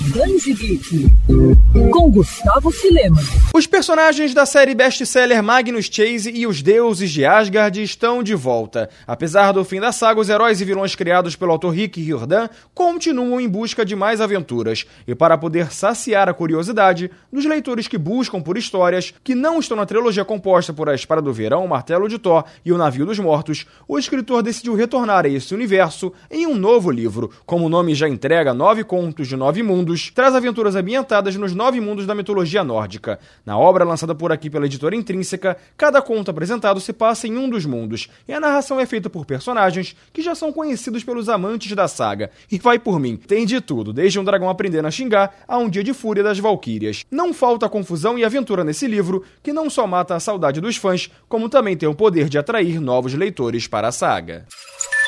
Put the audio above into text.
Danji Geek, com Gustavo Filema. Os personagens da série best-seller Magnus Chase e os deuses de Asgard estão de volta. Apesar do fim da saga, os heróis e vilões criados pelo autor Rick Riordan continuam em busca de mais aventuras. E para poder saciar a curiosidade dos leitores que buscam por histórias que não estão na trilogia composta por A Espada do Verão, o Martelo de Thor e o Navio dos Mortos, o escritor decidiu retornar a esse universo em um novo livro. Como o nome já entrega, nove contos de nove mundos, traz aventuras ambientadas nos nove mundos da mitologia nórdica. Na obra lançada por aqui pela editora Intrínseca, cada conto apresentado se passa em um dos mundos, e a narração é feita por personagens que já são conhecidos pelos amantes da saga. E vai por mim, tem de tudo, desde um dragão aprendendo a xingar a um dia de fúria das valquírias. Não falta confusão e aventura nesse livro, que não só mata a saudade dos fãs, como também tem o poder de atrair novos leitores para a saga.